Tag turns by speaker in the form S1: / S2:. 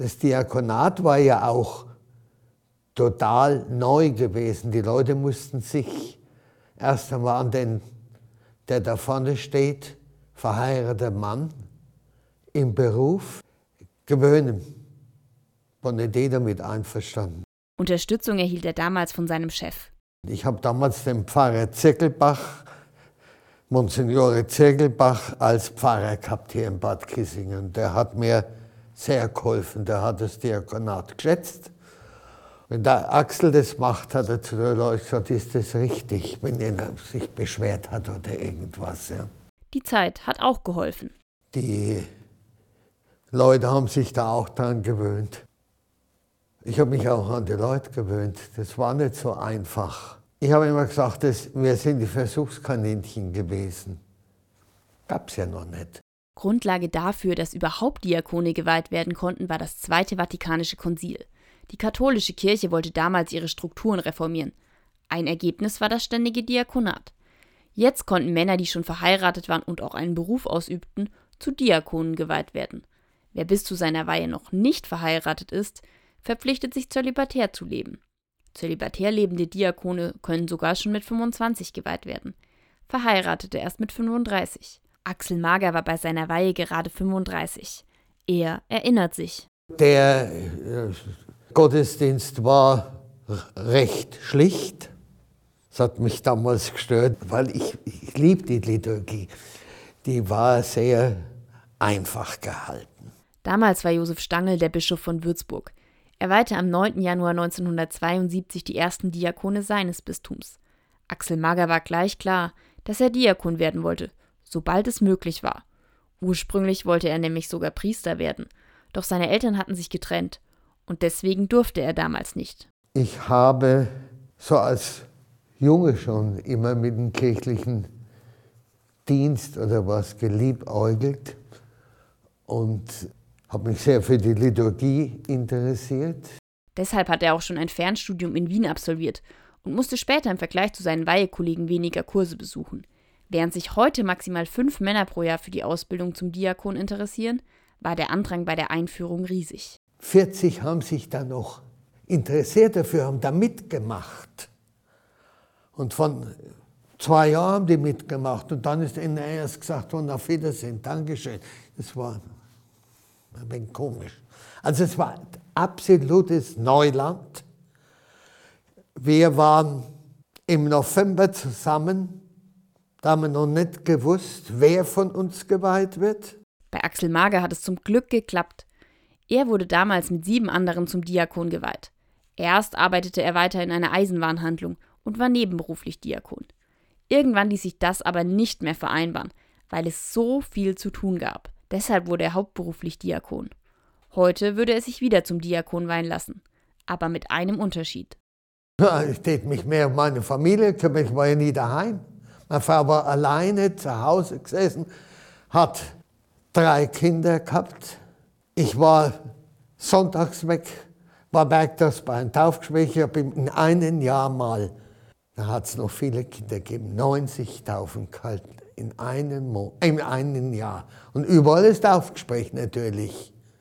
S1: Das Diakonat war ja auch total neu gewesen. Die Leute mussten sich erst einmal an den, der da vorne steht, verheirateter Mann im Beruf, gewöhnen. War nicht jeder mit einverstanden.
S2: Unterstützung erhielt er damals von seinem Chef.
S1: Ich habe damals den Pfarrer Zeckelbach, Monsignore Zeckelbach, als Pfarrer gehabt hier in Bad Kissingen. Der hat mir sehr geholfen, der hat das Diakonat geschätzt. Wenn der Axel das macht, hat er zu den Leuten gesagt, ist das richtig, wenn er sich beschwert hat oder irgendwas. Ja.
S2: Die Zeit hat auch geholfen.
S1: Die Leute haben sich da auch dran gewöhnt. Ich habe mich auch an die Leute gewöhnt. Das war nicht so einfach. Ich habe immer gesagt, dass wir sind die Versuchskaninchen gewesen. Gab es ja noch nicht.
S2: Grundlage dafür, dass überhaupt Diakone geweiht werden konnten, war das Zweite Vatikanische Konzil. Die katholische Kirche wollte damals ihre Strukturen reformieren. Ein Ergebnis war das ständige Diakonat. Jetzt konnten Männer, die schon verheiratet waren und auch einen Beruf ausübten, zu Diakonen geweiht werden. Wer bis zu seiner Weihe noch nicht verheiratet ist, verpflichtet sich zölibatär zu leben. Zölibatär lebende Diakone können sogar schon mit 25 geweiht werden. Verheiratete erst mit 35. Axel Mager war bei seiner Weihe gerade 35. Er erinnert sich.
S1: Der äh, Gottesdienst war recht schlicht. Das hat mich damals gestört, weil ich, ich liebe die Liturgie. Die war sehr einfach gehalten.
S2: Damals war Josef Stangl der Bischof von Würzburg. Er weihte am 9. Januar 1972 die ersten Diakone seines Bistums. Axel Mager war gleich klar, dass er Diakon werden wollte, sobald es möglich war. Ursprünglich wollte er nämlich sogar Priester werden, doch seine Eltern hatten sich getrennt und deswegen durfte er damals nicht.
S1: Ich habe so als Junge schon immer mit dem kirchlichen Dienst oder was geliebäugelt und habe mich sehr für die Liturgie interessiert.
S2: Deshalb hat er auch schon ein Fernstudium in Wien absolviert und musste später im Vergleich zu seinen Weihekollegen weniger Kurse besuchen. Während sich heute maximal fünf Männer pro Jahr für die Ausbildung zum Diakon interessieren, war der Andrang bei der Einführung riesig.
S1: 40 haben sich da noch interessiert dafür, haben da mitgemacht. Und von zwei Jahren haben die mitgemacht und dann ist ihnen erst gesagt worden, auf Wiedersehen, Dankeschön. Das war ein wenig komisch. Also es war absolutes Neuland. Wir waren im November zusammen, da haben wir noch nicht gewusst, wer von uns geweiht wird.
S2: Bei Axel Mager hat es zum Glück geklappt. Er wurde damals mit sieben anderen zum Diakon geweiht. Erst arbeitete er weiter in einer Eisenwarenhandlung und war nebenberuflich Diakon. Irgendwann ließ sich das aber nicht mehr vereinbaren, weil es so viel zu tun gab. Deshalb wurde er hauptberuflich Diakon. Heute würde er sich wieder zum Diakon weihen lassen, aber mit einem Unterschied.
S1: Ja, ich tät mich mehr um meine Familie kümmern, ich war ja nie daheim. Meine Frau war alleine zu Hause gesessen, hat drei Kinder gehabt. Ich war sonntags weg, war bergtags bei einem Taufgespräch. Ich habe in einem Jahr mal, da hat es noch viele Kinder gegeben, 90 Taufen gehalten in einem, Mo in einem Jahr. Und überall ist Taufgespräch natürlich.